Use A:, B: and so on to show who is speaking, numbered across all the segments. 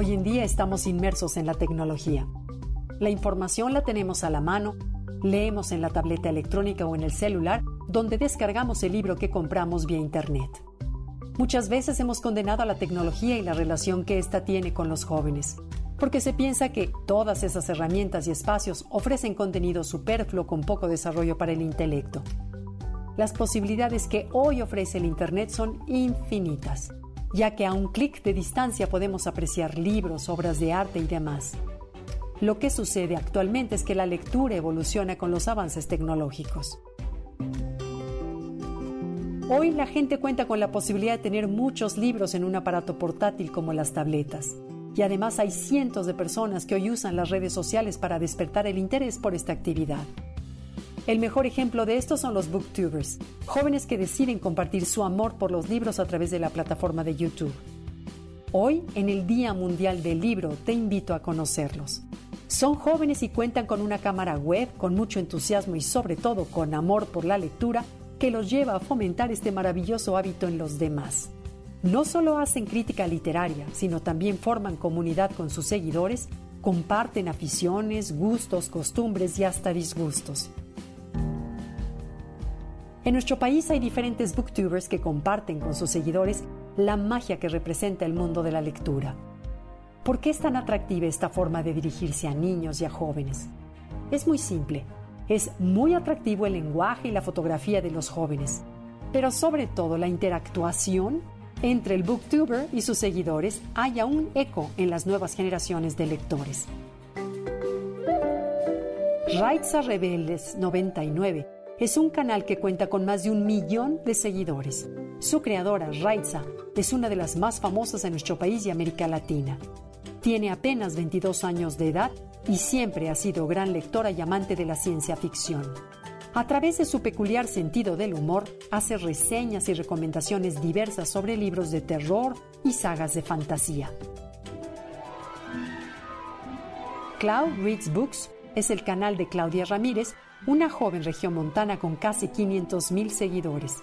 A: Hoy en día estamos inmersos en la tecnología. La información la tenemos a la mano, leemos en la tableta electrónica o en el celular, donde descargamos el libro que compramos vía Internet. Muchas veces hemos condenado a la tecnología y la relación que ésta tiene con los jóvenes, porque se piensa que todas esas herramientas y espacios ofrecen contenido superfluo con poco desarrollo para el intelecto. Las posibilidades que hoy ofrece el Internet son infinitas ya que a un clic de distancia podemos apreciar libros, obras de arte y demás. Lo que sucede actualmente es que la lectura evoluciona con los avances tecnológicos. Hoy la gente cuenta con la posibilidad de tener muchos libros en un aparato portátil como las tabletas. Y además hay cientos de personas que hoy usan las redes sociales para despertar el interés por esta actividad. El mejor ejemplo de esto son los booktubers, jóvenes que deciden compartir su amor por los libros a través de la plataforma de YouTube. Hoy, en el Día Mundial del Libro, te invito a conocerlos. Son jóvenes y cuentan con una cámara web, con mucho entusiasmo y sobre todo con amor por la lectura que los lleva a fomentar este maravilloso hábito en los demás. No solo hacen crítica literaria, sino también forman comunidad con sus seguidores, comparten aficiones, gustos, costumbres y hasta disgustos. En nuestro país hay diferentes booktubers que comparten con sus seguidores la magia que representa el mundo de la lectura. ¿Por qué es tan atractiva esta forma de dirigirse a niños y a jóvenes? Es muy simple. Es muy atractivo el lenguaje y la fotografía de los jóvenes, pero sobre todo la interactuación entre el booktuber y sus seguidores haya un eco en las nuevas generaciones de lectores. Raitza Rebeldes 99 es un canal que cuenta con más de un millón de seguidores. Su creadora, Raitza, es una de las más famosas en nuestro país y América Latina. Tiene apenas 22 años de edad y siempre ha sido gran lectora y amante de la ciencia ficción. A través de su peculiar sentido del humor, hace reseñas y recomendaciones diversas sobre libros de terror y sagas de fantasía. Cloud Reads Books es el canal de Claudia Ramírez, una joven regiomontana con casi 500.000 seguidores.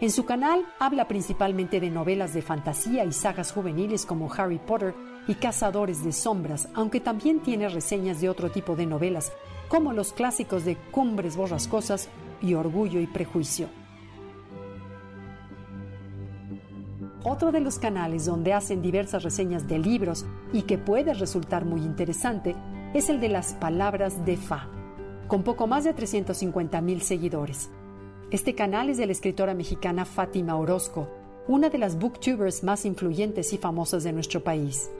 A: En su canal habla principalmente de novelas de fantasía y sagas juveniles como Harry Potter y Cazadores de Sombras, aunque también tiene reseñas de otro tipo de novelas, como los clásicos de Cumbres Borrascosas y Orgullo y Prejuicio. Otro de los canales donde hacen diversas reseñas de libros y que puede resultar muy interesante es el de las palabras de Fa con poco más de 350 mil seguidores. Este canal es de la escritora mexicana Fátima Orozco, una de las booktubers más influyentes y famosas de nuestro país.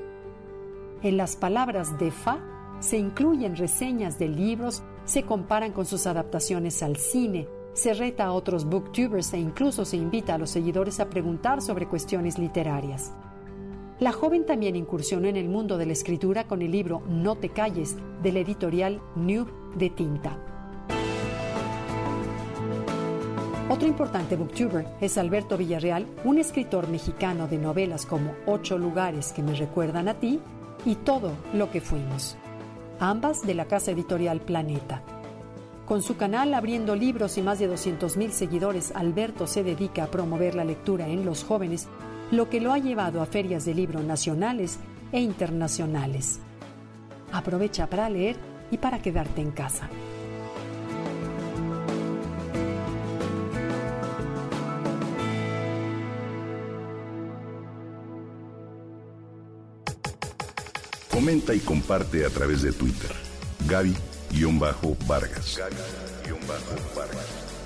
A: En las palabras de Fa se incluyen reseñas de libros, se comparan con sus adaptaciones al cine, se reta a otros booktubers e incluso se invita a los seguidores a preguntar sobre cuestiones literarias. La joven también incursionó en el mundo de la escritura con el libro No te calles de la editorial New de Tinta. Otro importante booktuber es Alberto Villarreal, un escritor mexicano de novelas como Ocho lugares que me recuerdan a ti y Todo lo que fuimos, ambas de la casa editorial Planeta. Con su canal Abriendo Libros y más de 200.000 seguidores, Alberto se dedica a promover la lectura en los jóvenes lo que lo ha llevado a ferias de libro nacionales e internacionales. Aprovecha para leer y para quedarte en casa.
B: Comenta y comparte a través de Twitter. Gaby-Vargas.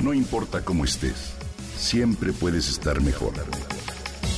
B: No importa cómo estés, siempre puedes estar mejor.